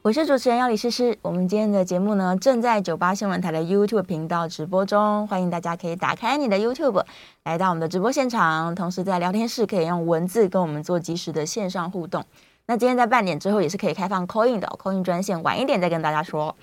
我是主持人要李诗诗，我们今天的节目呢，正在九八新闻台的 YouTube 频道直播中，欢迎大家可以打开你的 YouTube，来到我们的直播现场，同时在聊天室可以用文字跟我们做即时的线上互动。那今天在半点之后也是可以开放 call in 的，call in 专线晚一点再跟大家说。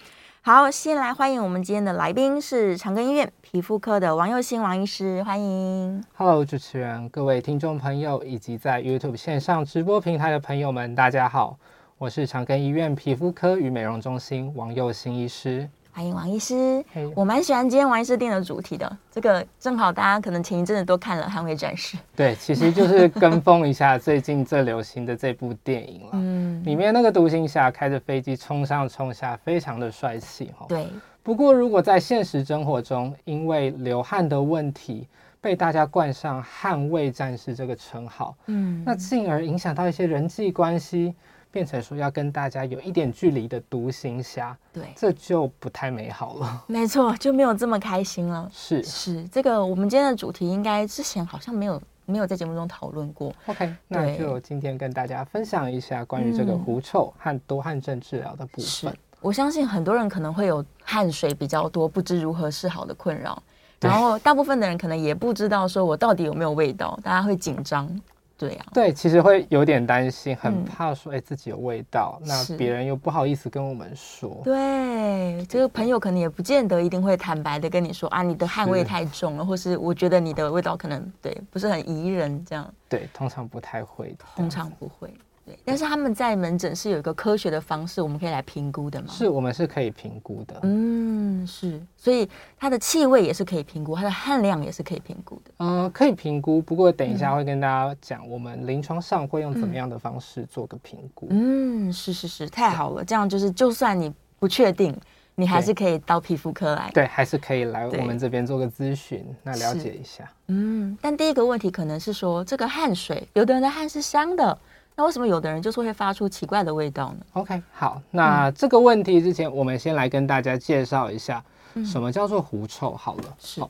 好，先来欢迎我们今天的来宾是长庚医院皮肤科的王佑新王医师，欢迎。Hello，主持人，各位听众朋友以及在 YouTube 线上直播平台的朋友们，大家好。我是长庚医院皮肤科与美容中心王佑新医师，欢迎王医师。Hey. 我蛮喜欢今天王医师定的主题的，这个正好大家可能前一阵子都看了《捍卫战士》。对，其实就是跟风一下最近最流行的这部电影了。嗯，里面那个独行侠开着飞机冲上冲下，非常的帅气哈。对。不过如果在现实生活中，因为流汗的问题，被大家冠上“捍卫战士”这个称号，嗯，那进而影响到一些人际关系。变成说要跟大家有一点距离的独行侠，对，这就不太美好了。没错，就没有这么开心了。是是，这个我们今天的主题应该之前好像没有没有在节目中讨论过。OK，那就今天跟大家分享一下关于这个狐臭和多汗症治疗的部分。嗯。我相信很多人可能会有汗水比较多，不知如何是好的困扰，然后大部分的人可能也不知道说我到底有没有味道，大家会紧张。对呀、啊，对，其实会有点担心，很怕说，哎、嗯，自己有味道，那别人又不好意思跟我们说。对，这个朋友可能也不见得一定会坦白的跟你说啊，你的汗味太重了，或是我觉得你的味道可能对不是很宜人这样。对，通常不太会，通常不会。对，但是他们在门诊是有一个科学的方式，我们可以来评估的吗？是，我们是可以评估的。嗯，是，所以它的气味也是可以评估，它的汗量也是可以评估的。嗯、呃，可以评估，不过等一下会跟大家讲，我们临床上会用怎么样的方式做个评估。嗯，是是是，太好了，这样就是就算你不确定，你还是可以到皮肤科来。对，还是可以来我们这边做个咨询，那了解一下。嗯，但第一个问题可能是说，这个汗水，有的人的汗是香的。那为什么有的人就是会发出奇怪的味道呢？OK，好，那这个问题之前，我们先来跟大家介绍一下什么叫做狐臭。好了，是。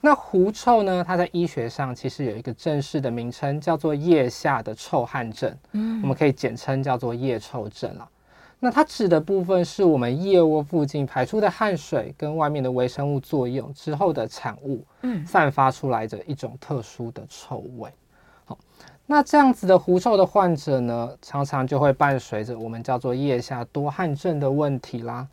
那狐臭呢，它在医学上其实有一个正式的名称，叫做腋下的臭汗症。嗯，我们可以简称叫做腋臭症了。那它指的部分是我们腋窝附近排出的汗水跟外面的微生物作用之后的产物，嗯，散发出来的一种特殊的臭味。那这样子的狐臭的患者呢，常常就会伴随着我们叫做腋下多汗症的问题啦。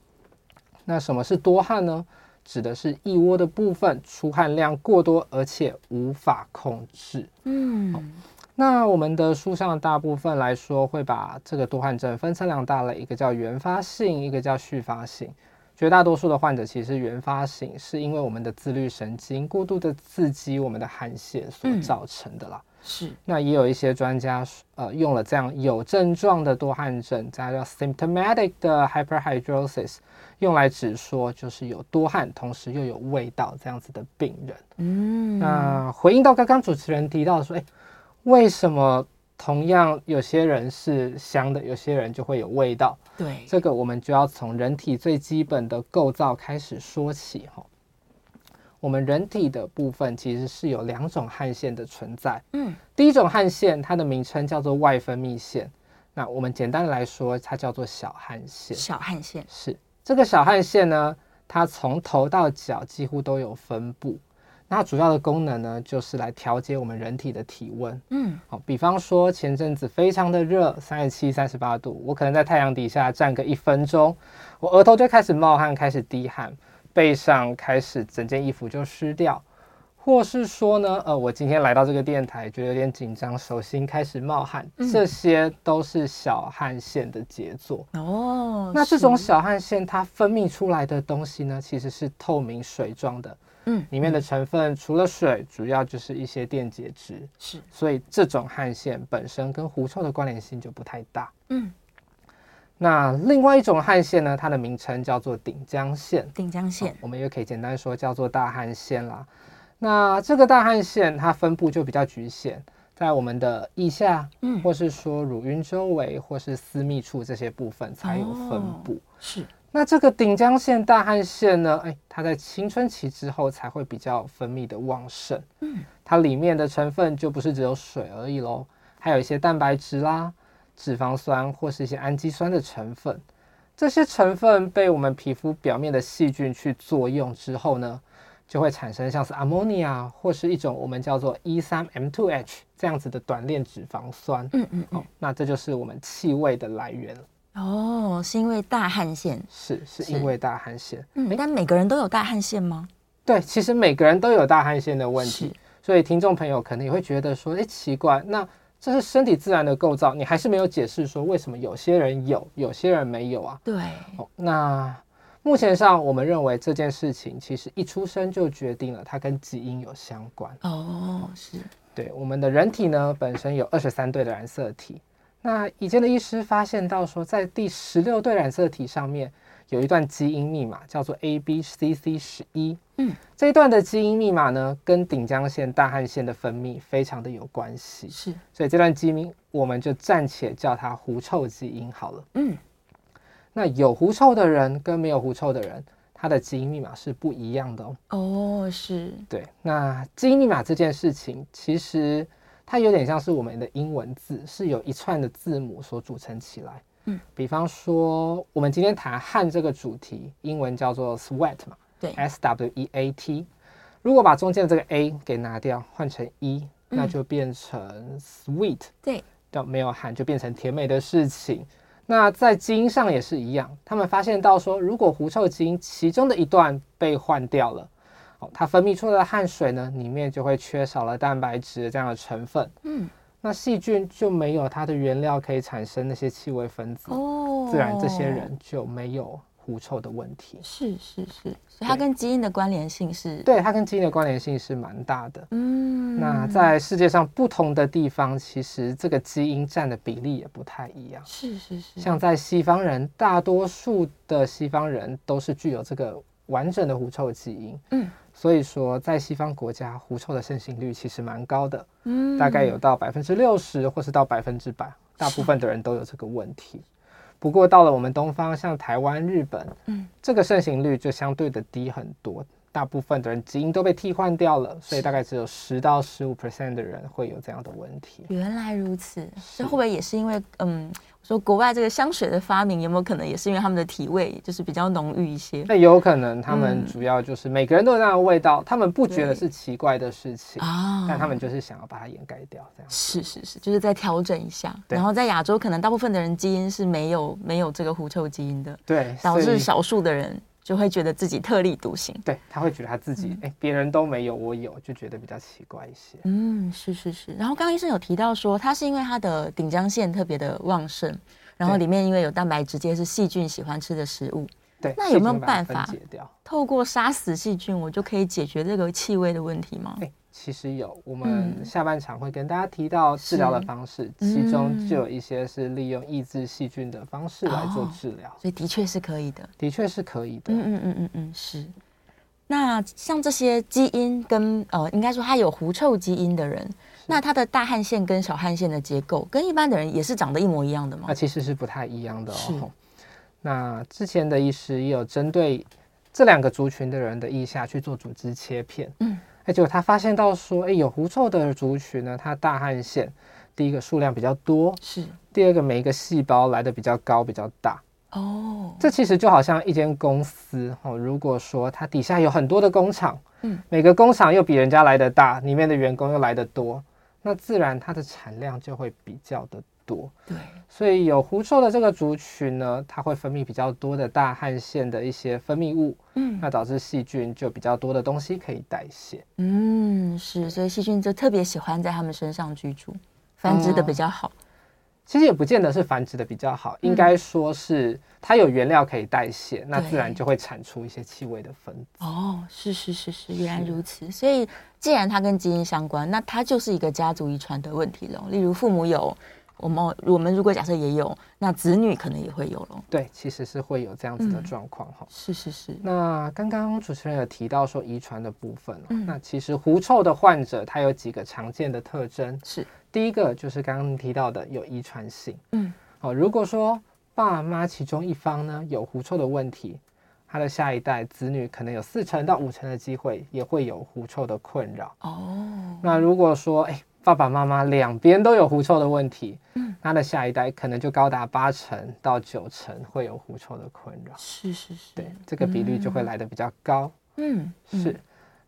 那什么是多汗呢？指的是腋窝的部分出汗量过多，而且无法控制。嗯，那我们的书上大部分来说，会把这个多汗症分成两大类，一个叫原发性，一个叫续发性。绝大多数的患者其实原发性，是因为我们的自律神经过度的刺激我们的汗腺所造成的啦。嗯是，那也有一些专家呃用了这样有症状的多汗症，加叫 symptomatic 的 hyperhidrosis，用来指说就是有多汗，同时又有味道这样子的病人。嗯，那回应到刚刚主持人提到说，哎，为什么同样有些人是香的，有些人就会有味道？对，这个我们就要从人体最基本的构造开始说起哈。我们人体的部分其实是有两种汗腺的存在。嗯，第一种汗腺，它的名称叫做外分泌腺。那我们简单的来说，它叫做小汗腺。小汗腺是这个小汗腺呢，它从头到脚几乎都有分布。那主要的功能呢，就是来调节我们人体的体温。嗯，好，比方说前阵子非常的热，三十七、三十八度，我可能在太阳底下站个一分钟，我额头就开始冒汗，开始滴汗。背上开始整件衣服就湿掉，或是说呢，呃，我今天来到这个电台，觉得有点紧张，手心开始冒汗，嗯、这些都是小汗腺的杰作哦。那这种小汗腺它分泌出来的东西呢，其实是透明水状的，嗯，里面的成分除了水，主要就是一些电解质，是，所以这种汗腺本身跟狐臭的关联性就不太大，嗯。那另外一种汗腺呢，它的名称叫做顶浆腺。顶浆腺，我们也可以简单说叫做大汗腺啦。那这个大汗腺它分布就比较局限，在我们的腋下，嗯，或是说乳晕周围，或是私密处这些部分才有分布。哦、是。那这个顶浆腺大汗腺呢？哎，它在青春期之后才会比较分泌的旺盛。嗯，它里面的成分就不是只有水而已喽，还有一些蛋白质啦、脂肪酸或是一些氨基酸的成分。这些成分被我们皮肤表面的细菌去作用之后呢，就会产生像是 ammonia 或是一种我们叫做 E3M2H 这样子的短链脂肪酸。嗯嗯，嗯、哦，那这就是我们气味的来源了。哦，是因为大汗腺，是是因为大汗腺。嗯，但每个人都有大汗腺吗？对，其实每个人都有大汗腺的问题，所以听众朋友可能也会觉得说，哎，奇怪，那这是身体自然的构造，你还是没有解释说为什么有些人有，有些人没有啊？对。哦，那目前上我们认为这件事情其实一出生就决定了，它跟基因有相关。哦，是。对，我们的人体呢，本身有二十三对的染色体。那以前的医师发现到说，在第十六对染色体上面有一段基因密码，叫做 ABCC 十一。嗯，这一段的基因密码呢，跟顶浆腺、大汗腺的分泌非常的有关系。是，所以这段基因我们就暂且叫它狐臭基因好了。嗯，那有狐臭的人跟没有狐臭的人，他的基因密码是不一样的哦。哦，是。对，那基因密码这件事情，其实。它有点像是我们的英文字，是由一串的字母所组成起来。嗯，比方说，我们今天谈汗这个主题，英文叫做 sweat 嘛，对，S W E A T。如果把中间的这个 A 给拿掉，换成 E，那就变成 sweet。对，叫没有汗就变成甜美的事情。那在基因上也是一样，他们发现到说，如果狐臭基因其中的一段被换掉了。哦，它分泌出来的汗水呢，里面就会缺少了蛋白质这样的成分。嗯，那细菌就没有它的原料可以产生那些气味分子。哦，自然这些人就没有狐臭的问题。是是是，所以它跟基因的关联性是？对，它跟基因的关联性是蛮大的。嗯，那在世界上不同的地方，其实这个基因占的比例也不太一样。是是是，像在西方人，大多数的西方人都是具有这个完整的狐臭基因。嗯。所以说，在西方国家，狐臭的盛行率其实蛮高的，嗯，大概有到百分之六十，或是到百分之百，大部分的人都有这个问题。不过到了我们东方，像台湾、日本，嗯，这个盛行率就相对的低很多，大部分的人基因都被替换掉了，所以大概只有十到十五 percent 的人会有这样的问题。原来如此，这会不会也是因为，嗯？说国外这个香水的发明有没有可能也是因为他们的体味就是比较浓郁一些？那有可能，他们主要就是每个人都有那样的味道，嗯、他们不觉得是奇怪的事情啊，但他们就是想要把它掩盖掉，这样是是是，就是再调整一下。然后在亚洲，可能大部分的人基因是没有没有这个狐臭基因的，对，导致少数的人。就会觉得自己特立独行，对，他会觉得他自己，哎、嗯，别人都没有，我有，就觉得比较奇怪一些。嗯，是是是。然后刚刚医生有提到说，他是因为他的顶浆腺特别的旺盛，然后里面因为有蛋白质，这些是细菌喜欢吃的食物。对，那有没有办法透过杀死细菌，我就可以解决这个气味的问题吗？其实有，我们下半场会跟大家提到治疗的方式，嗯、其中就有一些是利用抑制细菌的方式来做治疗，哦，所以的确是可以的，的确是可以的。嗯嗯嗯嗯嗯，是。那像这些基因跟呃，应该说他有狐臭基因的人，那他的大汗腺跟小汗腺的结构跟一般的人也是长得一模一样的吗？那其实是不太一样的哦。那之前的医师也有针对这两个族群的人的腋下去做组织切片，嗯。结果他发现到说，哎，有狐臭的族群呢，它大汗腺第一个数量比较多，是第二个每一个细胞来的比较高比较大。哦，这其实就好像一间公司哦，如果说它底下有很多的工厂，嗯，每个工厂又比人家来的大，里面的员工又来的多，那自然它的产量就会比较的多。对，所以有狐臭的这个族群呢，它会分泌比较多的大汗腺的一些分泌物，嗯，那导致细菌就比较多的东西可以代谢。嗯，是，所以细菌就特别喜欢在他们身上居住，繁殖的比较好。嗯其实也不见得是繁殖的比较好，应该说是它有原料可以代谢，那自然就会产出一些气味的分子。哦，是是是是，原来如此。所以既然它跟基因相关，那它就是一个家族遗传的问题了。例如父母有我们我们如果假设也有，那子女可能也会有咯。对，其实是会有这样子的状况哈。是是是。那刚刚主持人有提到说遗传的部分，嗯，那其实狐臭的患者他有几个常见的特征，是第一个就是刚刚提到的有遗传性，嗯，哦，如果说爸妈其中一方呢有狐臭的问题，他的下一代子女可能有四成到五成的机会也会有狐臭的困扰。哦，那如果说哎。爸爸妈妈两边都有狐臭的问题，嗯，他的下一代可能就高达八成到九成会有狐臭的困扰。是是是，对，这个比率就会来的比较高。嗯，是。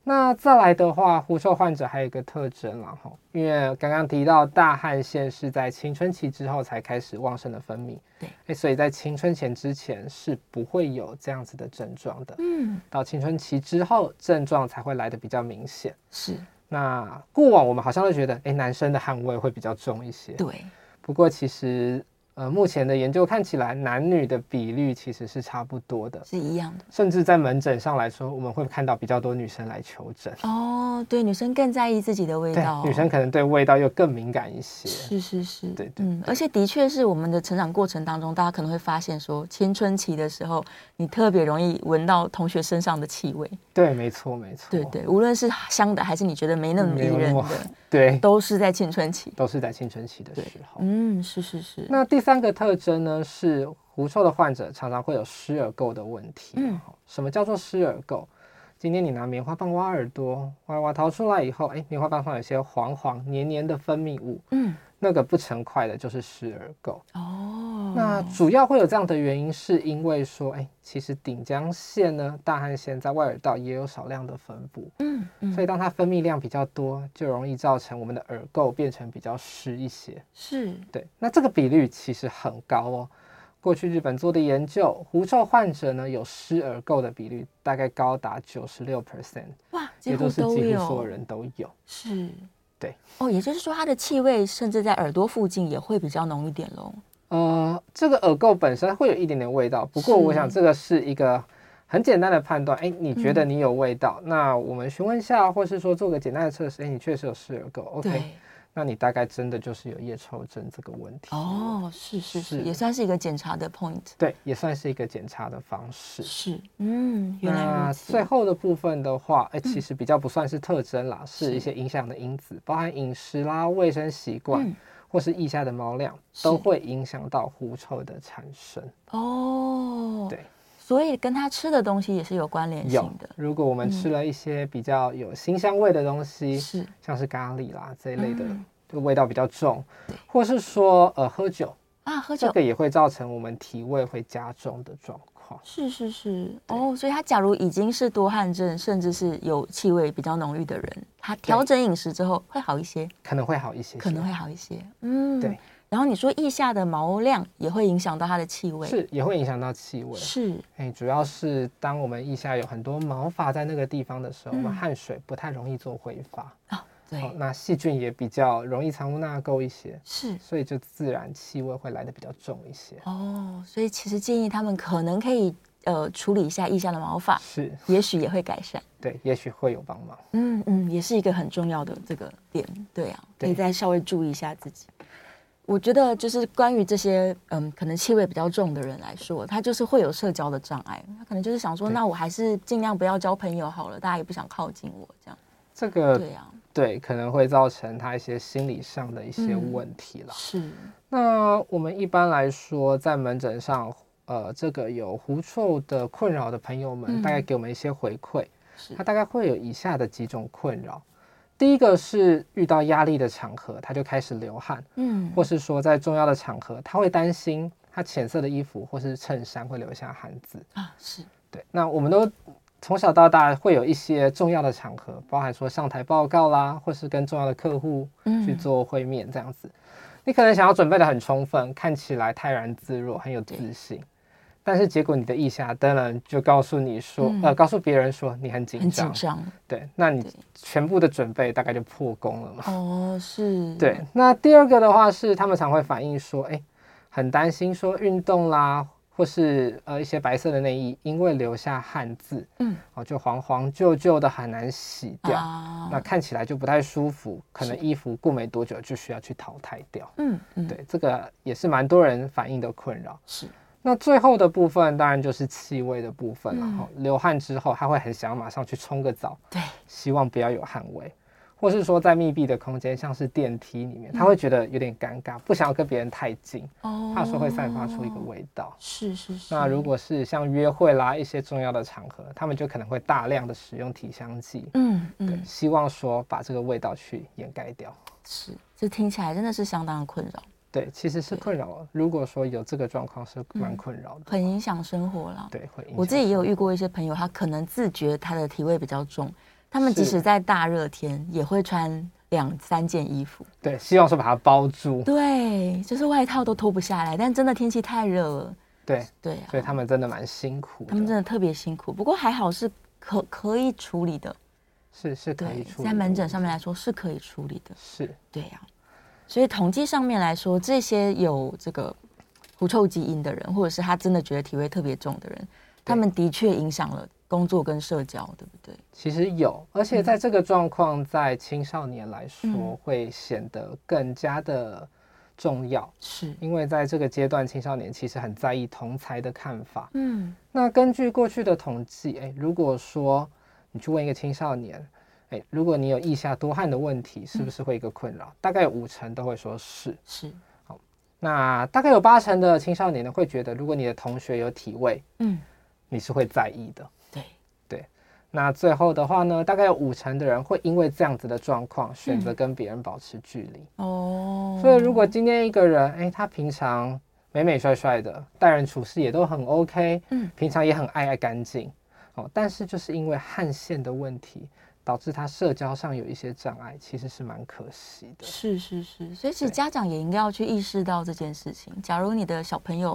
那再来的话，狐臭患者还有一个特征，然后因为刚刚提到大汗腺是在青春期之后才开始旺盛的分泌，对，哎，所以在青春期之前是不会有这样子的症状的。嗯，到青春期之后，症状才会来的比较明显。是。那过往我们好像都觉得，哎，男生的汗味会比较重一些。对，不过其实。呃，目前的研究看起来，男女的比率其实是差不多的，是一样的。甚至在门诊上来说，我们会看到比较多女生来求诊。哦，对，女生更在意自己的味道，女生可能对味道又更敏感一些。是是是，对对，而且的确是我们的成长过程当中，大家可能会发现说，青春期的时候，你特别容易闻到同学身上的气味。对，没错没错。对对，无论是香的还是你觉得没那么迷人的，对，都是在青春期，都是在青春期的时候。嗯，是是是。那第三个特征呢，是狐臭的患者常常会有湿耳垢的问题。嗯，什么叫做湿耳垢？今天你拿棉花棒挖耳朵，挖挖掏出来以后，哎，棉花棒上有些黄黄黏黏的分泌物。嗯，那个不成块的就是湿耳垢。哦，那主要会有这样的原因，是因为说，哎，其实顶江腺呢，大汗腺在外耳道也有少量的分布。嗯，嗯，所以当它分泌量比较多，就容易造成我们的耳垢变成比较湿一些。是，对。那这个比率其实很高哦。过去日本做的研究，狐臭患者呢有湿耳垢的比率大概高达九十六 percent，哇，也都是几乎所有人都有。是，对。哦，也就是说它的气味甚至在耳朵附近也会比较浓一点喽。呃，这个耳垢本身会有一点点味道，不过我想这个是一个很简单的判断。哎，你觉得你有味道，嗯、那我们询问一下，或是说做个简单的测试，哎，你确实有湿耳垢，OK。那你大概真的就是有腋臭症这个问题。哦，是是是，也算是一个检查的 point，对，也算是一个检查的方式。是，嗯，原来那最后的部分的话，哎，其实比较不算是特征啦，是一些影响的因子，包含饮食啦、卫生习惯，或是腋下的毛量，都会影响到狐臭的产生。哦，对，所以跟他吃的东西也是有关联性的。如果我们吃了一些比较有辛香味的东西，是像是咖喱啦这一类的。这个味道比较重，或是说呃喝酒啊，喝酒这个也会造成我们体味会加重的状况。是是是哦，所以他假如已经是多汗症，甚至是有气味比较浓郁的人，他调整饮食之后会好一些，可能会好一些，可能会好一些。嗯，对。然后你说腋下的毛量也会影响到它的气味，是也会影响到气味。是，哎，主要是当我们腋下有很多毛发在那个地方的时候，嗯、我们汗水不太容易做挥发啊。对、哦，那细菌也比较容易藏污纳垢一些，是，所以就自然气味会来的比较重一些。哦，所以其实建议他们可能可以呃处理一下腋下的毛发，是，也许也会改善。对，也许会有帮忙。嗯嗯，也是一个很重要的这个点。对啊，可以再稍微注意一下自己。我觉得就是关于这些嗯可能气味比较重的人来说，他就是会有社交的障碍，他可能就是想说，那我还是尽量不要交朋友好了，大家也不想靠近我这样。这个对啊。对，可能会造成他一些心理上的一些问题了。嗯、是。那我们一般来说，在门诊上，呃，这个有狐臭的困扰的朋友们，大概给我们一些回馈。是、嗯。他大概会有以下的几种困扰。第一个是遇到压力的场合，他就开始流汗。嗯。或是说在重要的场合，他会担心他浅色的衣服或是衬衫会留下汗渍。啊，是。对。那我们都。从小到大会有一些重要的场合，包含说上台报告啦，或是跟重要的客户去做会面这样子。嗯、你可能想要准备的很充分，看起来泰然自若，很有自信，但是结果你的意下当然就告诉你说，嗯、呃，告诉别人说你很紧张，很紧张。对，那你全部的准备大概就破功了嘛。哦，是。对，那第二个的话是他们常会反映说，哎，很担心说运动啦。或是呃一些白色的内衣，因为留下汗渍，嗯，哦，就黄黄旧旧的，很难洗掉，啊那看起来就不太舒服，可能衣服过没多久就需要去淘汰掉。嗯嗯，对，这个也是蛮多人反映的困扰。是。那最后的部分当然就是气味的部分了。然后、嗯、流汗之后，他会很想马上去冲个澡，对，希望不要有汗味，或是说在密闭的空间，像是电梯里面，他会觉得有点尴尬，不想要跟别人太近，哦，怕说会散发出一个味道。是是是。那如果是像约会啦一些重要的场合，他们就可能会大量的使用体香剂，嗯嗯，对，希望说把这个味道去掩盖掉。是，这听起来真的是相当的困扰。对，其实是困扰了。如果说有这个状况，是蛮困扰的，嗯，很影响生活了。对，会影响。我自己也有遇过一些朋友，他可能自觉他的体味比较重，他们即使在大热天也会穿两三件衣服。对，希望说把它包住。对，就是外套都脱不下来，但真的天气太热了。对对啊，所以他们真的蛮辛苦。他们真的特别辛苦，不过还好是可可以处理的。是是可以处理，在门诊上面来说是可以处理的。是，对呀。所以统计上面来说，这些有这个狐臭基因的人，或者是他真的觉得体味特别重的人，他们的确影响了工作跟社交，对不对？其实有，而且在这个状况，在青少年来说，嗯、会显得更加的重要。是因为在这个阶段，青少年其实很在意同才的看法。嗯，那根据过去的统计，哎，如果说你去问一个青少年，哎，如果你有腋下多汗的问题，是不是会一个困扰？嗯、大概有五成都会说是。是。好，那大概有八成的青少年呢，会觉得如果你的同学有体味，嗯，你是会在意的。那最后的话呢，大概有五成的人会因为这样子的状况，选择跟别人保持距离。哦、嗯。所以如果今天一个人，哎，他平常美美帅帅的，待人处事也都很 OK，嗯，平常也很爱爱干净，哦，但是就是因为汗腺的问题。导致他社交上有一些障碍，其实是蛮可惜的。是是是，所以其实家长也应该要去意识到这件事情。假如你的小朋友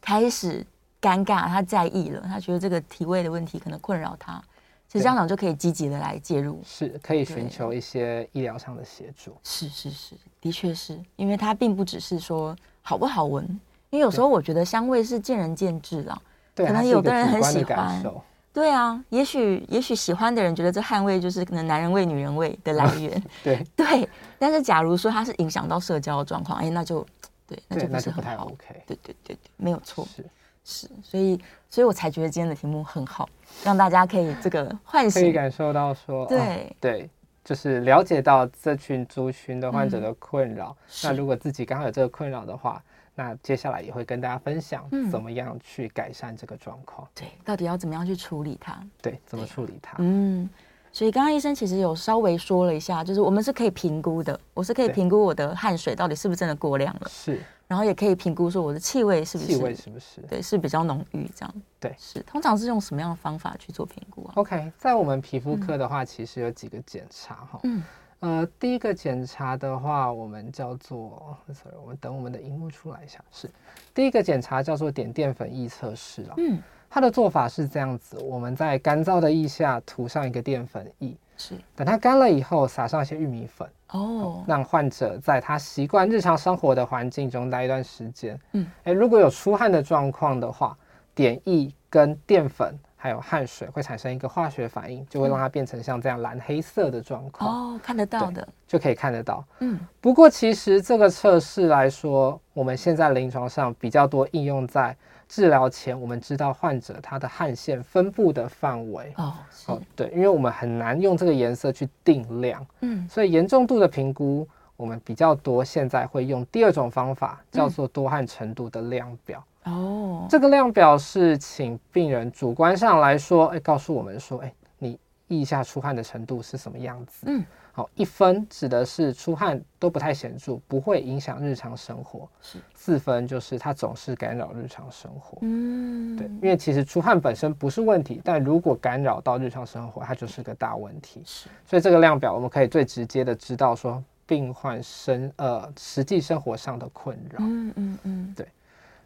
开始尴尬，他在意了，他觉得这个体位的问题可能困扰他，其实家长就可以积极的来介入，是可以寻求一些医疗上的协助。是是是，的确是因为它并不只是说好不好闻，因为有时候我觉得香味是见仁见智啦，可能有的人很喜欢。对啊，也许也许喜欢的人觉得这汗味就是可能男人味、女人味的来源。对 对，但是假如说它是影响到社交的状况，哎，那就对，那就不是很好。不太 OK。对对对对，没有错。是是，所以所以我才觉得今天的题目很好，让大家可以这个唤醒，可以感受到说，对、哦、对，就是了解到这群族群的患者的困扰。嗯、那如果自己刚好有这个困扰的话。那接下来也会跟大家分享怎么样去改善这个状况。对，到底要怎么样去处理它？对，怎么处理它？嗯，所以刚刚医生其实有稍微说了一下，就是我们是可以评估的，我是可以评估我的汗水到底是不是真的过量了。是，然后也可以评估说我的气味是不是气味是不是对，是比较浓郁这样。对，是，通常是用什么样的方法去做评估啊？OK，在我们皮肤科的话，其实有几个检查哈。嗯。呃，第一个检查的话，我们叫做，sorry，我们等我们的荧幕出来一下。是，第一个检查叫做点淀粉液测试啊。嗯，它的做法是这样子：我们在干燥的腋下涂上一个淀粉液，是，等它干了以后，撒上一些玉米粉，哦，让患者在他习惯日常生活的环境中待一段时间。嗯，哎，如果有出汗的状况的话，碘液跟淀粉。还有汗水会产生一个化学反应，就会让它变成像这样蓝黑色的状况。哦，看得到的，就可以看得到。嗯，不过其实这个测试来说，我们现在临床上比较多应用在治疗前，我们知道患者他的汗腺分布的范围。哦，哦，对，因为我们很难用这个颜色去定量。嗯，所以严重度的评估，我们比较多现在会用第二种方法，叫做多汗程度的量表。哦，这个量表是请病人主观上来说，哎，告诉我们说，哎，你腋下出汗的程度是什么样子？嗯，好，一分指的是出汗都不太显著，不会影响日常生活。是，四分就是它总是干扰日常生活。嗯，对，因为其实出汗本身不是问题，但如果干扰到日常生活，它就是个大问题。是，所以这个量表我们可以最直接的知道说病患生呃实际生活上的困扰。嗯嗯嗯，对。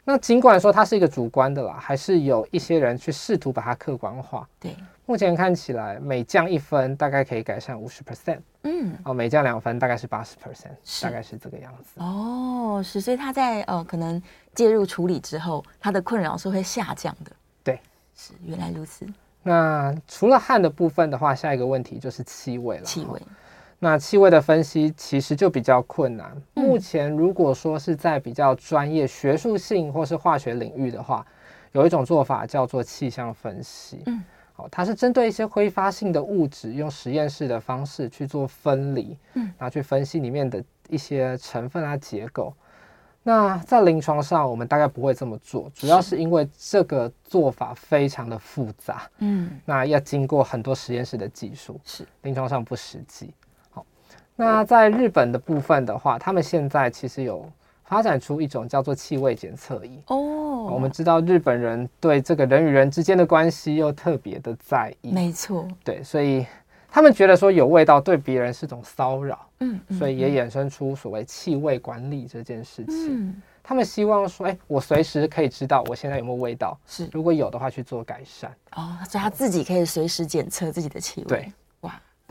那尽管说它是一个主观的啦，还是有一些人去试图把它客观化。对，目前看起来每降一分大概可以改善五十 percent。嗯，哦，每降两分大概是八十 percent，大概是这个样子。哦，是，所以他在呃可能介入处理之后，他的困扰是会下降的。对，是原来如此。那除了汗的部分的话，下一个问题就是气味了。气味。那气味的分析其实就比较困难。嗯、目前如果说是在比较专业、学术性或是化学领域的话，有一种做法叫做气象分析。嗯，好，它是针对一些挥发性的物质，用实验室的方式去做分离，嗯，然后去分析里面的一些成分啊、结构。那在临床上，我们大概不会这么做，主要是因为这个做法非常的复杂，嗯，那要经过很多实验室的技术，是临床上不实际。好，那在日本的部分的话，他们现在其实有发展出一种叫做气味检测仪哦。我们知道日本人对这个人与人之间的关系又特别的在意，没错，对，所以。他们觉得说有味道对别人是种骚扰，嗯，所以也衍生出所谓气味管理这件事情。嗯，他们希望说，哎，我随时可以知道我现在有没有味道，是如果有的话去做改善。哦，所以他自己可以随时检测自己的气味。对，哇。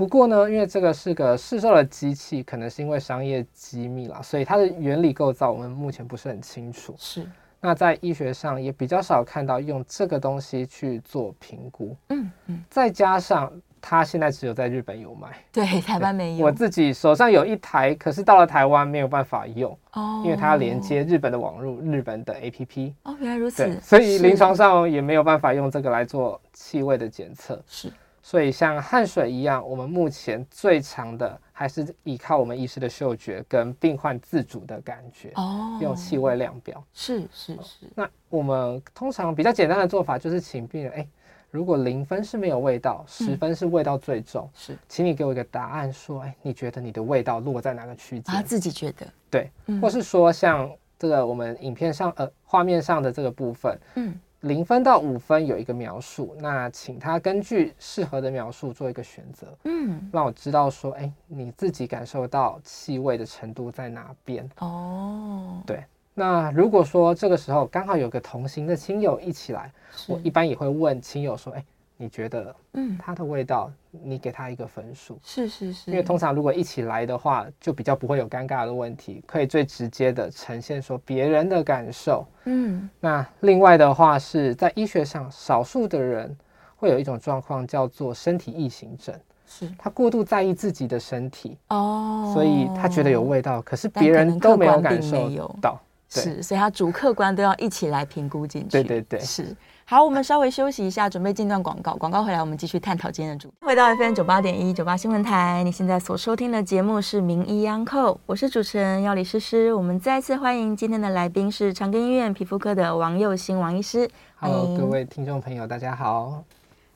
不过呢，因为这个是个市售的机器，可能是因为商业机密啦，所以它的原理构造我们目前不是很清楚。是。那在医学上也比较少看到用这个东西去做评估。嗯嗯。再加上。它现在只有在日本有卖，对，台湾没有。我自己手上有一台，可是到了台湾没有办法用哦，因为它要连接日本的网络、日本的 APP。哦，原来如此。所以临床上也没有办法用这个来做气味的检测。是，所以像汗水一样，我们目前最常的还是依靠我们医师的嗅觉跟病患自主的感觉哦，用气味量表。是是是。那我们通常比较简单的做法就是请病人哎。如果零分是没有味道，十分是味道最重，嗯、是，请你给我一个答案，说，哎，你觉得你的味道落在哪个区间？他自己觉得，对，嗯、或是说像这个我们影片上呃画面上的这个部分，嗯，零分到五分有一个描述，那请他根据适合的描述做一个选择，嗯，让我知道说，哎，你自己感受到气味的程度在哪边？哦，对。那如果说这个时候刚好有个同行的亲友一起来，我一般也会问亲友说：“哎，你觉得，嗯，它的味道，你给它一个分数。”是是是。因为通常如果一起来的话，就比较不会有尴尬的问题，可以最直接的呈现说别人的感受。嗯。那另外的话是在医学上，少数的人会有一种状况叫做身体异形症，是他过度在意自己的身体哦，所以他觉得有味道，可是别人都没有感受到。是，所以他主客观都要一起来评估进去。对对对，是。好，我们稍微休息一下，准备进段广告。广告回来，我们继续探讨今天的主题。回到 FM 九八点一九八新闻台，你现在所收听的节目是《名医央叩》，我是主持人药理诗诗。我们再次欢迎今天的来宾是长庚医院皮肤科的王佑新王医师。欢迎各位听众朋友，大家好。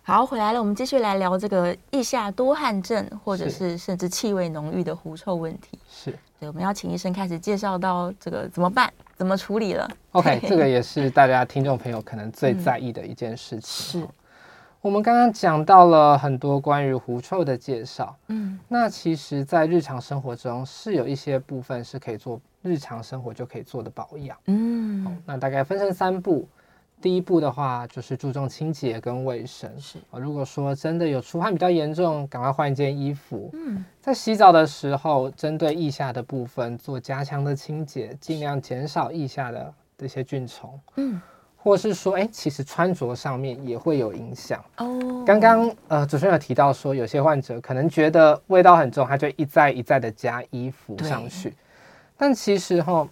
好，回来了，我们继续来聊这个腋下多汗症，或者是甚至气味浓郁的狐臭问题。是。对，我们要请医生开始介绍到这个怎么办。怎么处理了？OK，这个也是大家听众朋友可能最在意的一件事情。嗯、是，我们刚刚讲到了很多关于狐臭的介绍。嗯，那其实，在日常生活中是有一些部分是可以做日常生活就可以做的保养。嗯，那大概分成三步。第一步的话，就是注重清洁跟卫生。是啊，如果说真的有出汗比较严重，赶快换一件衣服。嗯，在洗澡的时候，针对腋下的部分做加强的清洁，尽量减少腋下的这些菌虫。嗯，或是说，哎，其实穿着上面也会有影响。哦，刚刚呃，主持人有提到说，有些患者可能觉得味道很重，他就一再一再的加衣服上去。但其实哈。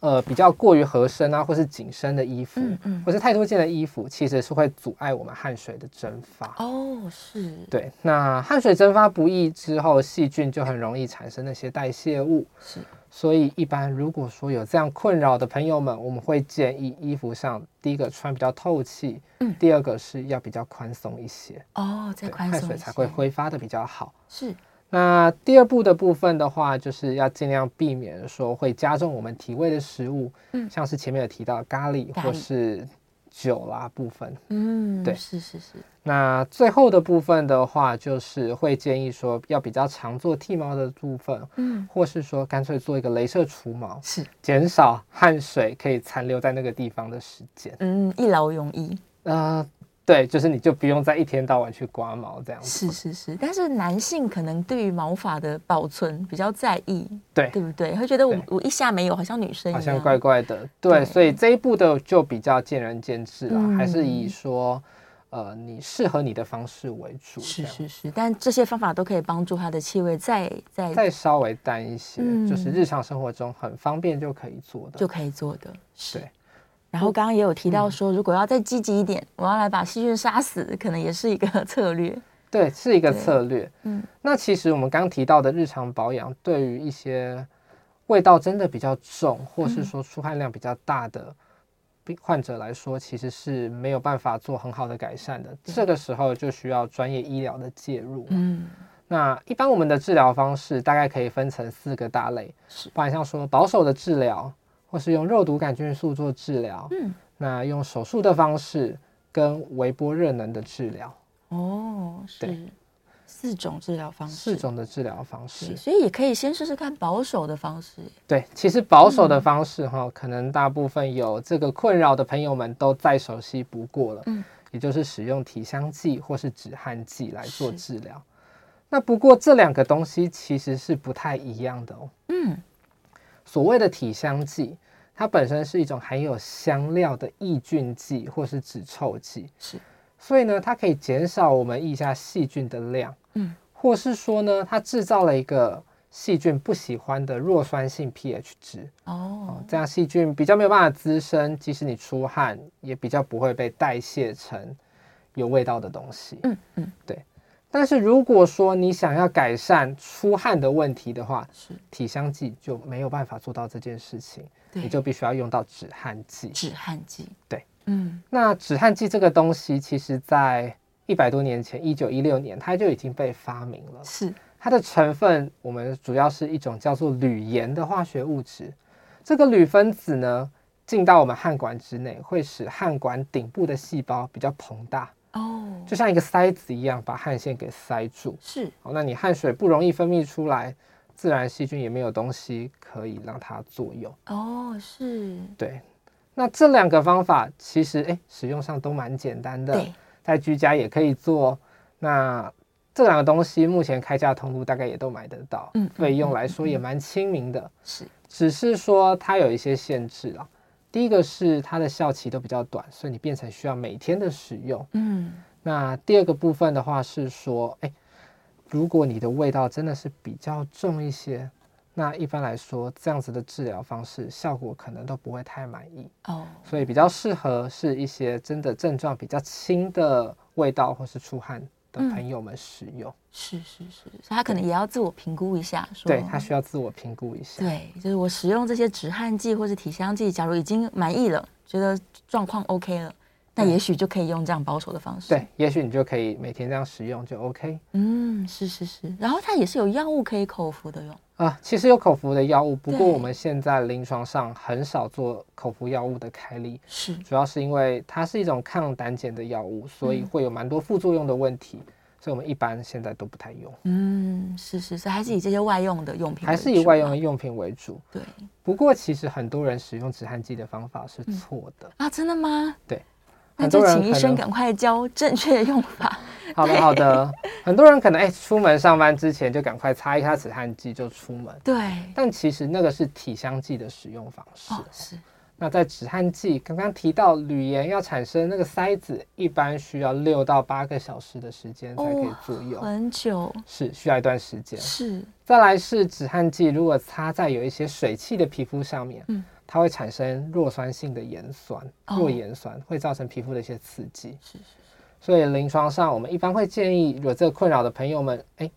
呃，比较过于合身啊，或是紧身的衣服，嗯嗯，或是太多件的衣服，其实是会阻碍我们汗水的蒸发。哦，是。对，那汗水蒸发不易之后，细菌就很容易产生那些代谢物。是。所以，一般如果说有这样困扰的朋友们，我们会建议衣服上第一个穿比较透气，嗯，第二个是要比较宽松一些。哦，再宽松汗水才会挥发的比较好。是。那第二步的部分的话，就是要尽量避免说会加重我们体味的食物，嗯，像是前面有提到咖喱或是酒啦部分，嗯，对，是是是。那最后的部分的话，就是会建议说要比较常做剃毛的部分，嗯，或是说干脆做一个镭射除毛，是减少汗水可以残留在那个地方的时间，嗯，一劳永逸。呃。对，就是你就不用再一天到晚去刮毛这样子。是是是，但是男性可能对于毛发的保存比较在意，对对不对？会觉得我我一下没有，好像女生好像怪怪的。对，对所以这一步的就比较见仁见智了，嗯、还是以说。呃，你适合你的方式为主，是是是，但这些方法都可以帮助它的气味再再再稍微淡一些，嗯，就是日常生活中很方便就可以做的，就可以做的，是。对。然后刚刚也有提到说，如果要再积极一点，嗯，我要来把细菌杀死，可能也是一个 策略。对，是一个策略。嗯，那其实我们刚提到的日常保养，对于一些味道真的比较重，或是说出汗量比较大的。病患者来说，其实是没有办法做很好的改善的。这个时候就需要专业医疗的介入。嗯，那一般我们的治疗方式大概可以分成四个大类，是，包含像说保守的治疗，或是用肉毒杆菌素做治疗。嗯，那用手术的方式跟微波热能的治疗。哦，是。对。四种治疗方式，四种的治疗方式，所以也可以先试试看保守的方式。对，其实保守的方式哈、嗯，可能大部分有这个困扰的朋友们都再熟悉不过了。嗯，也就是使用体香剂或是止汗剂来做治疗。那不过这两个东西其实是不太一样的哦。嗯，所谓的体香剂，它本身是一种含有香料的抑菌剂或是止臭剂。是。所以呢，它可以减少我们腋下细菌的量，嗯，或是说呢，它制造了一个细菌不喜欢的弱酸性 pH 值，哦，这样细菌比较没有办法滋生，即使你出汗，也比较不会被代谢成有味道的东西，嗯嗯，对。但是如果说你想要改善出汗的问题的话，是体香剂就没有办法做到这件事情，你就必须要用到止汗剂，止汗剂，对。嗯，那止汗剂这个东西，其实在一百多年前，一九一六年，它就已经被发明了。是它的成分，我们主要是一种叫做铝盐的化学物质。这个铝分子呢，进到我们汗管之内，会使汗管顶部的细胞比较膨大。哦，就像一个塞子一样，把汗腺给塞住。是，哦，那你汗水不容易分泌出来，自然细菌也没有东西可以让它作用。哦，是，对。那这两个方法其实哎，使用上都蛮简单的，在居家也可以做。那这两个东西目前开价通路大概也都买得到，嗯，费用来说也蛮亲民的，是。只是说它有一些限制啊。第一个是它的效期都比较短，所以你变成需要每天的使用，嗯。那第二个部分的话是说，哎，如果你的味道真的是比较重一些。那一般来说，这样子的治疗方式效果可能都不会太满意哦，oh. 所以比较适合是一些真的症状比较轻的味道或是出汗的朋友们使用。嗯、是是是，所以他可能也要自我评估一下，说对他需要自我评估一下。对，就是我使用这些止汗剂或是体香剂，假如已经满意了，觉得状况 OK 了。那也许就可以用这样保守的方式。对，也许你就可以每天这样使用就 OK。嗯，是是是。然后它也是有药物可以口服的哟。啊，其实有口服的药物，不过我们现在临床上很少做口服药物的开立，是主要是因为它是一种抗胆碱的药物，所以会有蛮多副作用的问题，嗯，所以我们一般现在都不太用。嗯，是是是，还是以这些外用的用品，还是以外用的用品为主。对。不过其实很多人使用止汗剂的方法是错的。嗯。啊，真的吗？对。那就请医生赶快教正确的用法。好的，好的。很多人可能哎、欸，出门上班之前就赶快擦一下止汗剂就出门。对。但其实那个是体香剂的使用方式。哦，是。那在止汗剂，刚刚提到铝盐要产生那个塞子，一般需要六到八个小时的时间才可以作用。哦，很久。是需要一段时间。是。再来是止汗剂，如果擦在有一些水汽的皮肤上面，嗯。它会产生弱酸性的盐酸，弱盐酸会造成皮肤的一些刺激。是是。所以临床上，我们一般会建议有这个困扰的朋友们，哎，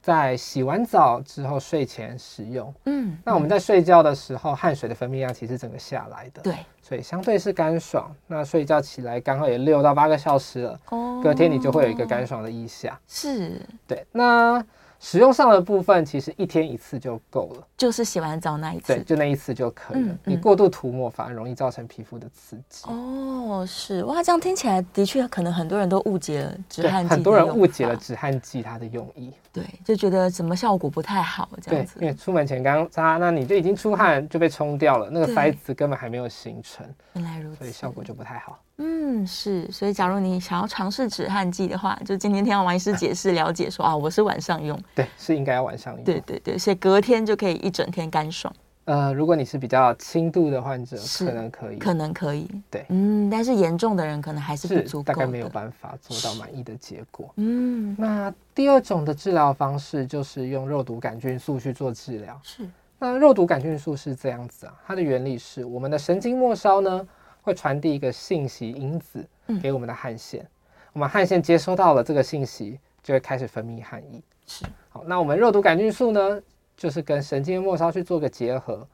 在洗完澡之后睡前使用。嗯。那我们在睡觉的时候，汗水的分泌量其实整个下来的。对。所以相对是干爽。那睡觉起来刚好也六到八个小时了。哦。隔天你就会有一个干爽的意象。是。对。那。使用上的部分其实一天一次就够了，就是洗完澡那一次，对，就那一次就可以了。嗯嗯、你过度涂抹反而容易造成皮肤的刺激。哦，是哇，这样听起来的确可能很多人都误解了止汗剂，很多人误解了止汗剂它的用意。对，就觉得什么效果不太好这样子。对，因为出门前刚擦，那你就已经出汗就被冲掉了，那个塞子根本还没有形成。原来如此，所以效果就不太好。嗯，是。所以假如你想要尝试止汗剂的话，就今天听到王医师解释了解说啊，我是晚上用，对，是应该要晚上用。对对对，所以隔天就可以一整天干爽。呃，如果你是比较轻度的患者，可能可以，可能可以，对，嗯，但是严重的人可能还是不足够，大概没有办法做到满意的结果。嗯，那第二种的治疗方式就是用肉毒杆菌素去做治疗。是，那肉毒杆菌素是这样子啊，它的原理是我们的神经末梢呢会传递一个信息因子给我们的汗腺，嗯、我们汗腺接收到了这个信息，就会开始分泌汗液。是，好，那我们肉毒杆菌素呢？就是跟神经末梢去做个结合，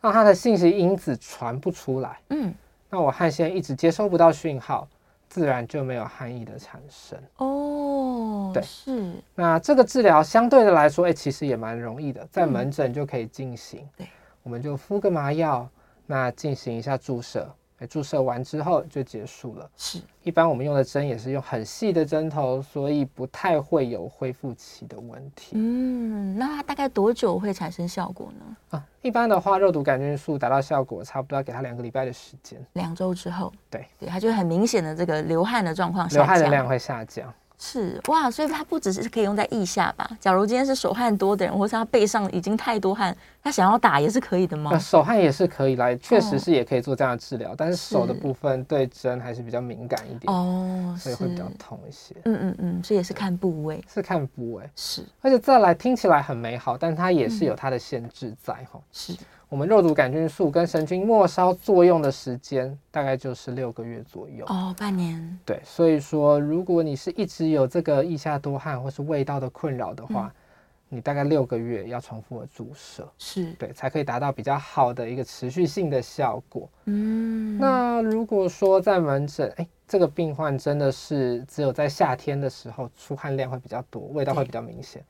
让它的信息因子传不出来。嗯，那我汗腺一直接收不到讯号，自然就没有汗液的产生。哦，对，是。那这个治疗相对的来说，哎、欸，其实也蛮容易的，在门诊就可以进行。嗯、对，我们就敷个麻药，那进行一下注射。注射完之后就结束了。是，一般我们用的针也是用很细的针头，所以不太会有恢复期的问题。嗯，那它大概多久会产生效果呢？啊，一般的话，肉毒杆菌素达到效果，差不多要给它两个礼拜的时间。两周之后，对，对，它就很明显的这个流汗的状况，流汗的量会下降。是哇，所以它不只是可以用在腋下吧？假如今天是手汗多的人，或是他背上已经太多汗，他想要打也是可以的吗？呃、手汗也是可以来，确实是也可以做这样的治疗，哦、但是手的部分对针还是比较敏感一点哦，所以会比较痛一些。嗯嗯嗯，所以也是看部位，是看部位，是。而且再来听起来很美好，但它也是有它的限制在哈、嗯。是。我们肉毒杆菌素跟神经末梢作用的时间大概就是六个月左右哦，半年。对，所以说如果你是一直有这个腋下多汗或是味道的困扰的话，嗯、你大概六个月要重复的注射，是对，才可以达到比较好的一个持续性的效果。嗯，那如果说在门诊，哎，这个病患真的是只有在夏天的时候出汗量会比较多，味道会比较明显。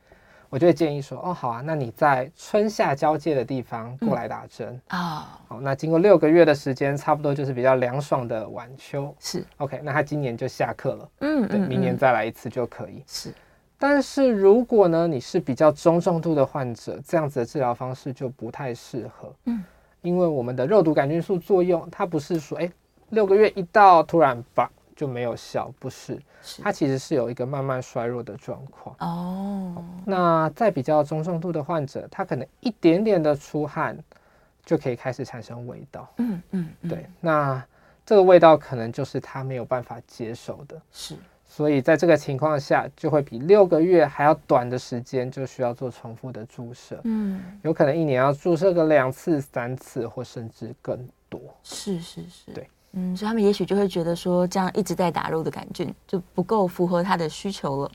我就会建议说，哦，好啊，那你在春夏交界的地方过来打针啊。好，那经过六个月的时间，差不多就是比较凉爽的晚秋。是，OK，那他今年就下课了。嗯，对，明年再来一次就可以。是，但是如果呢，你是比较中重度的患者，这样子的治疗方式就不太适合。嗯，因为我们的肉毒杆菌素作用，它不是说，哎，六个月一到突然把。就没有效，不是，是它其实是有一个慢慢衰弱的状况哦。那在比较中重度的患者，他可能一点点的出汗就可以开始产生味道。嗯嗯，嗯，对，那这个味道可能就是他没有办法接受的。是，所以在这个情况下，就会比六个月还要短的时间，就需要做重复的注射。嗯，有可能一年要注射个两次、三次，或甚至更多。是是是，对。嗯，所以他们也许就会觉得说，这样一直在打肉的杆菌就不够符合他的需求了。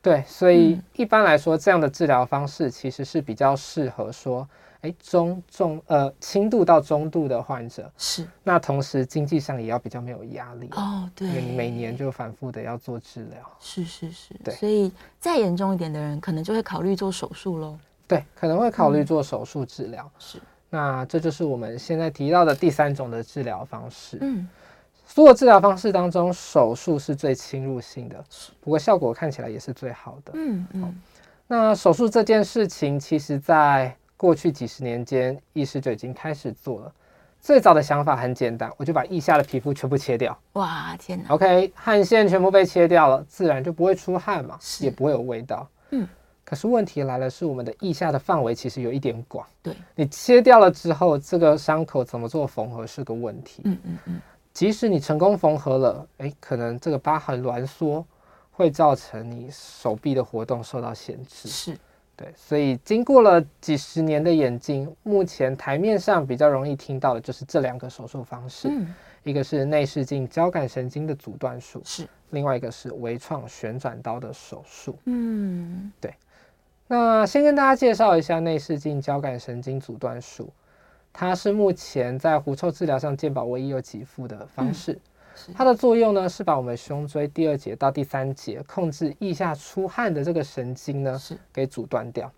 对，所以一般来说，这样的治疗方式其实是比较适合说，哎，中重呃轻度到中度的患者。是。那同时经济上也要比较没有压力哦，对，因为你每年就反复的要做治疗。是是是。对，所以再严重一点的人，可能就会考虑做手术喽。对，可能会考虑做手术治疗。嗯、是。那这就是我们现在提到的第三种的治疗方式。嗯，所有治疗方式当中，手术是最侵入性的，不过效果看起来也是最好的。嗯嗯。那手术这件事情，其实在过去几十年间，医师就已经开始做了。最早的想法很简单，我就把腋下的皮肤全部切掉。哇，天哪！OK，汗腺全部被切掉了，自然就不会出汗嘛，也不会有味道。嗯。可是问题来了，是我们的腋下的范围其实有一点广。对，你切掉了之后，这个伤口怎么做缝合是个问题。嗯嗯嗯。即使你成功缝合了，哎，可能这个疤痕挛缩会造成你手臂的活动受到限制。是，对。所以经过了几十年的演进，目前台面上比较容易听到的就是这两个手术方式。嗯。一个是内视镜交感神经的阻断术，是。另外一个是微创旋转刀的手术。嗯，对。那先跟大家介绍一下内视镜交感神经阻断术，它是目前在狐臭治疗上健保唯一有给付的方式。嗯、它的作用呢是把我们胸椎第二节到第三节控制腋下出汗的这个神经呢给阻断掉。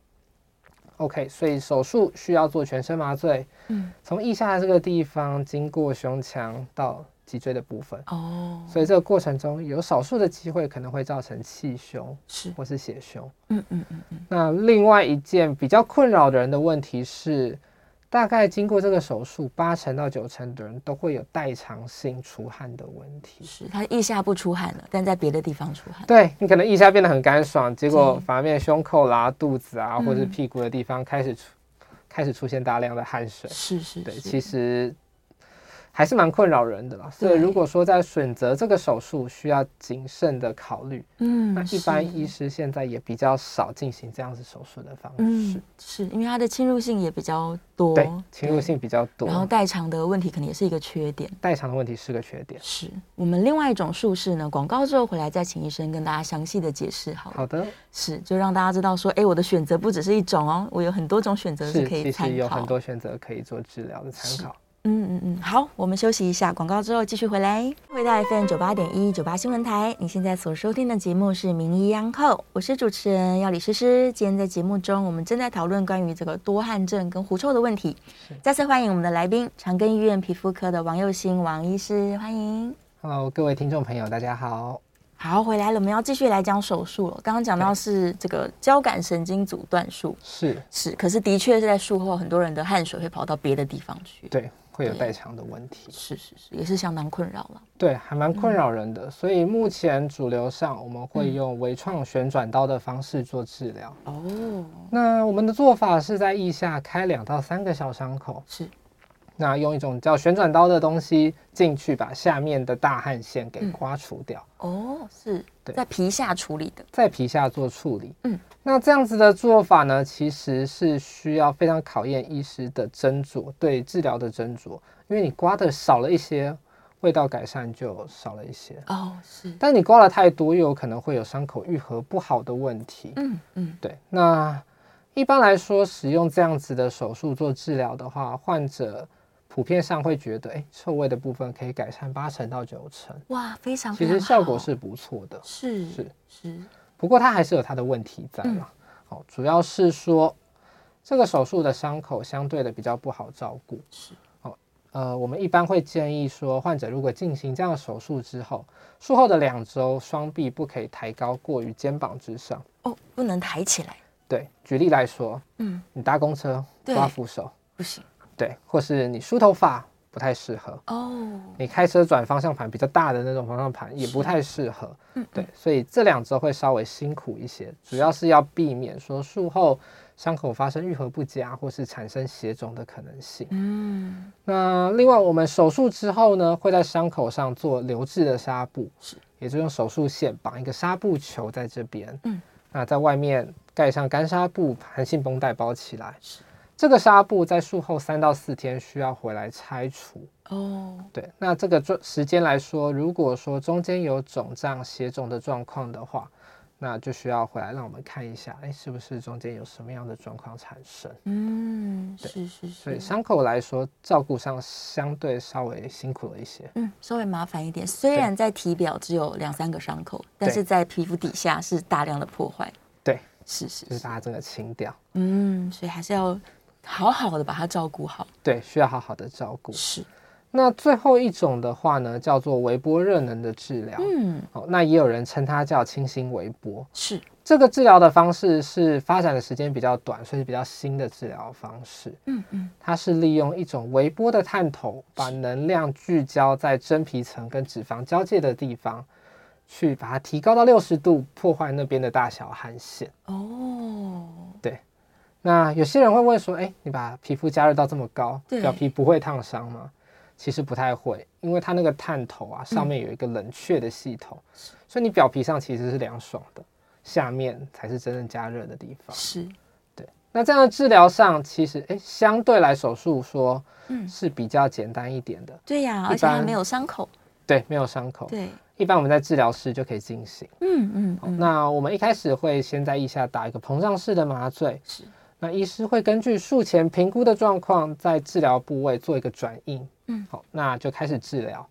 OK，所以手术需要做全身麻醉，嗯，从腋下这个地方经过胸腔到。脊椎的部分哦，所以这个过程中有少数的机会可能会造成气胸，是或是血胸。嗯嗯嗯嗯。那另外一件比较困扰的人的问题是，大概经过这个手术，八成到九成的人都会有代偿性出汗的问题。是，他腋下不出汗了，但在别的地方出汗。对，你可能腋下变得很干爽，结果反而变胸口啦、肚子啊，或者是屁股的地方开始出、嗯、开始出现大量的汗水。是是是，对，其实。还是蛮困扰人的啦，所以如果说在选择这个手术，需要谨慎的考虑。嗯，那一般医师现在也比较少进行这样子手术的方式，嗯、是因为它的侵入性也比较多，对，侵入性比较多，然后代偿的问题可能也是一个缺点，代偿的问题是个缺点。是。我们另外一种术式呢，广告之后回来再请医生跟大家详细的解释好。好的，是就让大家知道说，哎，我的选择不只是一种哦，我有很多种选择是可以参考，其实有很多选择可以做治疗的参考。嗯嗯嗯，好，我们休息一下，广告之后继续回来。回到 FM 九八点一九八新闻台，你现在所收听的节目是《名医央叩》，我是主持人要李诗诗。今天在节目中，我们正在讨论关于这个多汗症跟狐臭的问题。再次欢迎我们的来宾，长庚医院皮肤科的王佑新王医师，欢迎。Hello，各位听众朋友，大家好。好，回来了，我们要继续来讲手术了。刚刚讲到是这个交感神经阻断术，是是，可是的确是在术后，很多人的汗水会跑到别的地方去。对。会有代偿的问题，是是是，也是相当困扰了。对，还蛮困扰人的。嗯、所以目前主流上，我们会用微创旋转刀的方式做治疗。哦、嗯，那我们的做法是在腋下开两到三个小伤口，是。那用一种叫旋转刀的东西进去，把下面的大汗腺给刮除掉。嗯、哦，是对，在皮下处理的，在皮下做处理。嗯。那这样子的做法呢，其实是需要非常考验医师的斟酌，对治疗的斟酌，因为你刮的少了一些，味道改善就少了一些。哦，是。但你刮了太多，又有可能会有伤口愈合不好的问题。嗯嗯，对。那一般来说，使用这样子的手术做治疗的话，患者普遍上会觉得，哎，臭味的部分可以改善八成到九成。哇，非常。其实效果是不错的。是是是。不过它还是有它的问题在嘛，好、嗯，主要是说这个手术的伤口相对的比较不好照顾，是，好，呃，我们一般会建议说，患者如果进行这样的手术之后，术后的两周，双臂不可以抬高过于肩膀之上，哦，不能抬起来。对，举例来说，嗯，你搭公车抓扶手不行，对，或是你梳头发。不太适合哦。你开车转方向盘比较大的那种方向盘也不太适合。嗯，对，所以这两周会稍微辛苦一些，主要是要避免说术后伤口发生愈合不佳或是产生血肿的可能性。嗯，那另外我们手术之后呢，会在伤口上做留置的纱布，是，也就用手术线绑一个纱布球在这边。嗯，那在外面盖上干纱布，弹性绷带包起来。是。这个纱布在术后三到四天需要回来拆除哦。对，那这个时间来说，如果说中间有肿胀、血肿的状况的话，那就需要回来让我们看一下，哎，是不是中间有什么样的状况产生？嗯，对是是是。所以伤口来说，照顾上相对稍微辛苦了一些，嗯，稍微麻烦一点。虽然在体表只有两三个伤口，但是在皮肤底下是大量的破坏。对，是是，是，就是把它整个清掉。嗯，所以还是要。好好的把它照顾好，对，需要好好的照顾。是，那最后一种的话呢，叫做微波热能的治疗。嗯，哦，那也有人称它叫清新微波。是，这个治疗的方式是发展的时间比较短，所以是比较新的治疗方式。嗯嗯，它是利用一种微波的探头，把能量聚焦在真皮层跟脂肪交界的地方，去把它提高到六十度，破坏那边的大小汗腺。哦，对。那有些人会问说：“哎，你把皮肤加热到这么高，表皮不会烫伤吗？”其实不太会，因为它那个探头啊，上面有一个冷却的系统，嗯、所以你表皮上其实是凉爽的，下面才是真正加热的地方。是，对。那这样的治疗上，其实哎，相对来手术说，嗯，是比较简单一点的。对呀、啊，而且还没有伤口。对，没有伤口。对，一般我们在治疗室就可以进行。嗯嗯，嗯。那我们一开始会先在腋下打一个膨胀式的麻醉。是。那医师会根据术前评估的状况，在治疗部位做一个转印。嗯，好，那就开始治疗。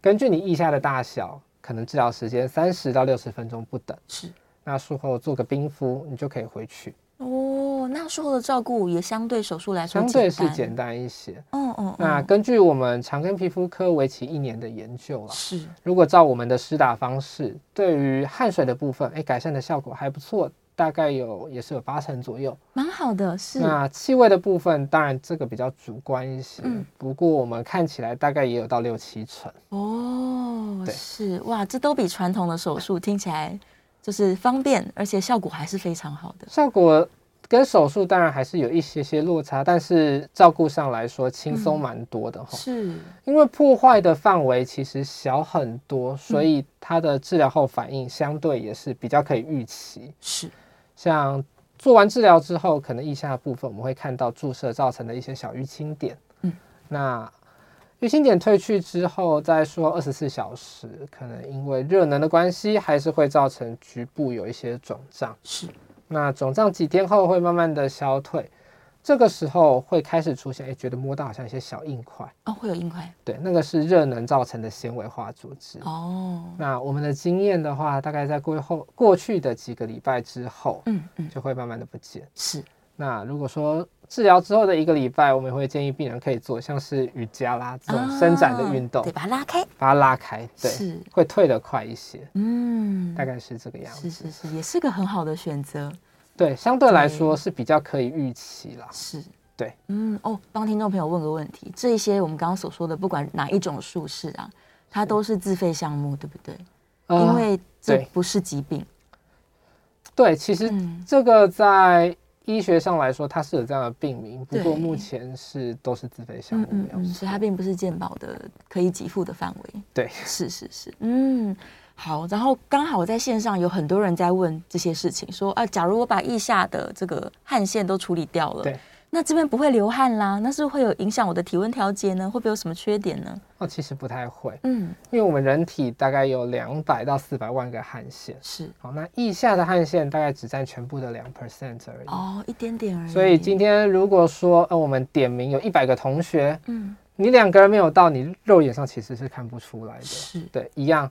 根据你腋下的大小，可能治疗时间三十到六十分钟不等。是，那术后做个冰敷，你就可以回去。哦，那术后的照顾也相对手术来说相对是简单一些。嗯嗯，嗯。那根据我们长庚皮肤科为期一年的研究了，是，如果照我们的施打方式，对于汗水的部分，哎，改善的效果还不错。大概有也是有八成左右，蛮好的。是。那气味的部分，当然这个比较主观一些，嗯，不过我们看起来大概也有到六七成。哦，对，是哇，这都比传统的手术听起来就是方便，而且效果还是非常好的。效果。跟手术当然还是有一些些落差，但是照顾上来说轻松蛮多的哈、嗯。是，因为破坏的范围其实小很多，所以它的治疗后反应相对也是比较可以预期。是，像做完治疗之后，可能腋下的部分我们会看到注射造成的一些小淤青点。嗯，那淤青点退去之后，再说二十四小时，可能因为热能的关系，还是会造成局部有一些肿胀。是。那肿胀几天后会慢慢的消退，这个时候会开始出现，哎，觉得摸到好像一些小硬块哦，会有硬块，对，那个是热能造成的纤维化组织哦。那我们的经验的话，大概在过后过去的几个礼拜之后，嗯嗯，就会慢慢的不见。是。那如果说治疗之后的一个礼拜，我们也会建议病人可以做像是瑜伽啦这种伸展的运动，哦，对，把它拉开，把它拉开，对，是会退得快一些。嗯，大概是这个样子。是是是，也是个很好的选择。对，相对来说是比较可以预期啦。是，对，嗯哦，帮听众朋友问个问题，这一些我们刚刚所说的，不管哪一种术式啊，它都是自费项目，对不对？呃、因为这不是疾病。对，其实这个在医学上来说，它是有这样的病名，不过目前是都是自费项目，嗯嗯，所以它并不是健保的可以给付的范围。对，是是是，嗯。好，然后刚好在线上有很多人在问这些事情，说啊，假如我把腋下的这个汗腺都处理掉了，对，那这边不会流汗啦，那是会有影响我的体温调节呢？会不会有什么缺点呢？哦，其实不太会，嗯，因为我们人体大概有两百到四百万个汗腺，是，好，那腋下的汗腺大概只占全部的两 percent 而已，哦，一点点而已。所以今天如果说呃，我们点名有一百个同学，嗯，你两个人没有到，你肉眼上其实是看不出来的，是对，一样。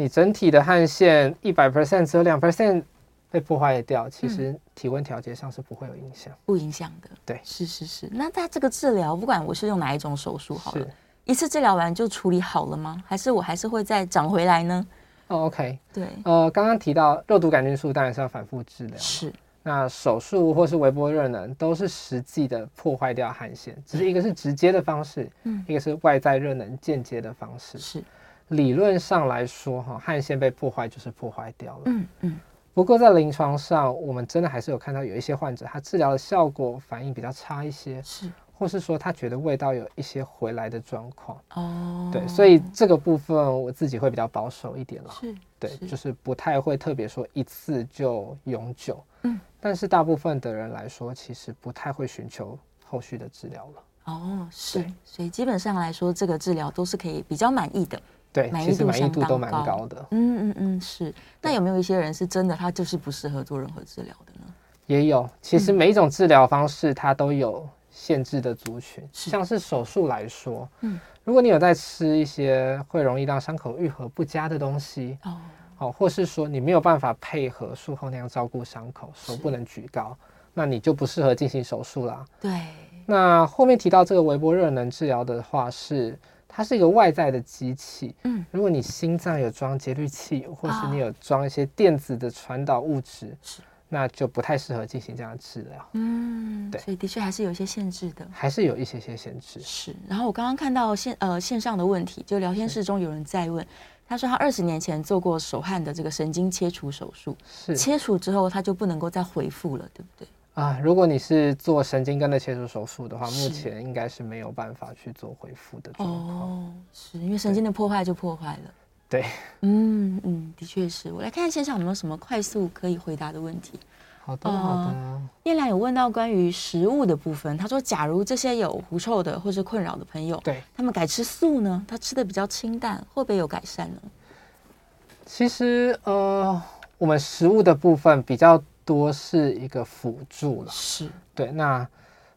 你整体的汗腺一百 percent 只有两 percent 被破坏掉，其实体温调节上是不会有影响，不影响的。对，是是是。那它这个治疗，不管我是用哪一种手术好了，是一次治疗完就处理好了吗？还是我还是会再长回来呢？哦，OK，对，呃，刚刚提到肉毒杆菌素当然是要反复治疗，是。那手术或是微波热能都是实际的破坏掉汗腺，只是一个是直接的方式，嗯，一个是外在热能间接的方式，是。理论上来说，哈，汗腺被破坏就是破坏掉了。嗯嗯。不过在临床上，我们真的还是有看到有一些患者，他治疗的效果反应比较差一些，是，或是说他觉得味道有一些回来的状况。哦。对，所以这个部分我自己会比较保守一点了。是。对，就是不太会特别说一次就永久。嗯。但是大部分的人来说，其实不太会寻求后续的治疗了。哦，是。所以基本上来说，这个治疗都是可以比较满意的。对，其实满意度都蛮高的。嗯嗯嗯，是。那有没有一些人是真的他就是不适合做任何治疗的呢？也有，其实每一种治疗方式它都有限制的族群。是。像是手术来说，嗯，如果你有在吃一些会容易让伤口愈合不佳的东西，哦，哦，或是说你没有办法配合术后那样照顾伤口，手不能举高，那你就不适合进行手术啦。对。那后面提到这个微波热能治疗的话是。它是一个外在的机器，嗯，如果你心脏有装节律器，或是你有装一些电子的传导物质，是，那就不太适合进行这样的治疗，嗯，对，所以的确还是有一些限制的，还是有一些些限制。是，然后我刚刚看到线呃线上的问题，就聊天室中有人在问，他说他二十年前做过手汗的这个神经切除手术，是，切除之后他就不能够再恢复了，对不对？啊，如果你是做神经根的切除手术的话，目前应该是没有办法去做恢复的状况。哦，是因为神经的破坏就破坏了。对，嗯嗯，的确是。我来看看线上有没有什么快速可以回答的问题。好的，好的。念良有问到关于食物的部分，他说，假如这些有狐臭的或是困扰的朋友，对，他们改吃素呢？他吃的比较清淡，会不会有改善呢？其实，呃，我们食物的部分比较。多是一个辅助了，是对。那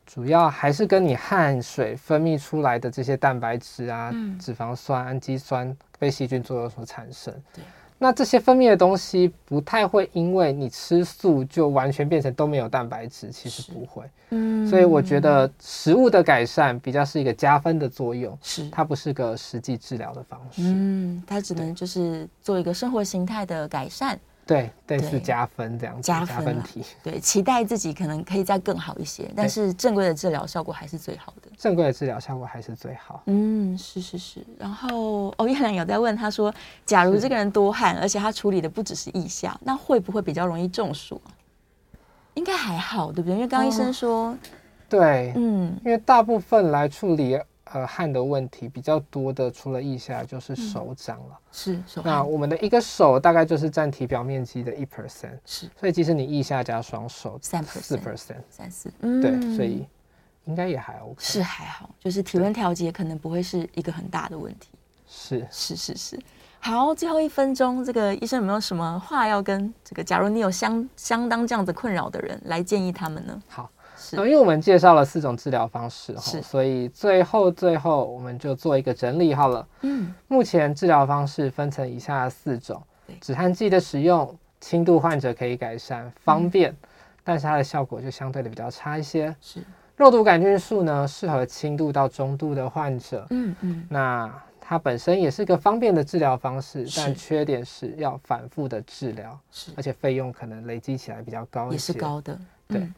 主要还是跟你汗水分泌出来的这些蛋白质啊、嗯、脂肪酸、氨基酸被细菌作用所产生。对。那这些分泌的东西不太会因为你吃素就完全变成都没有蛋白质，其实不会。嗯。所以我觉得食物的改善比较是一个加分的作用，是它不是个实际治疗的方式。嗯，它只能就是做一个生活形态的改善。对，类似加分这样子，加分，题。对，期待自己可能可以再更好一些，但是正规的治疗效果还是最好的。正规的治疗效果还是最好。嗯，是是是。然后哦，叶良有在问他说，假如这个人多汗，而且他处理的不只是腋下，那会不会比较容易中暑？应该还好，对不对？因为刚刚医生说，哦、对，嗯，因为大部分来处理。呃，汗的问题比较多的，除了腋下就是手掌了。嗯、是手。那我们的一个手大概就是占体表面积的一 percent。是。所以即使你腋下加双手，三四 percent，三四。嗯。对，所以应该也还 OK。是还好，就是体温调节可能不会是一个很大的问题。是是是是。好，最后一分钟，这个医生有没有什么话要跟这个？假如你有相相当这样子困扰的人，来建议他们呢？好。因为我们介绍了四种治疗方式，是，所以最后最后我们就做一个整理好了。嗯，目前治疗方式分成以下四种：止汗剂的使用，轻度患者可以改善，方便，嗯、但是它的效果就相对的比较差一些。是，肉毒杆菌素呢，适合轻度到中度的患者。嗯嗯，那它本身也是个方便的治疗方式，但缺点是要反复的治疗，是，而且费用可能累积起来比较高一些，也是高的。对。嗯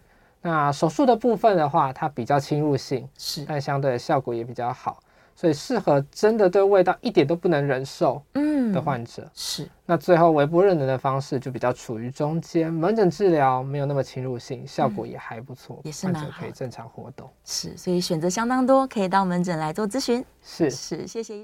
那手术的部分的话，它比较侵入性，是，但相对的效果也比较好，所以适合真的对味道一点都不能忍受嗯的患者。嗯、是。那最后微波热能的方式就比较处于中间，门诊治疗没有那么侵入性，效果也还不错，嗯、也是患者可以正常活动。是，所以选择相当多，可以到门诊来做咨询。是是，谢谢医生。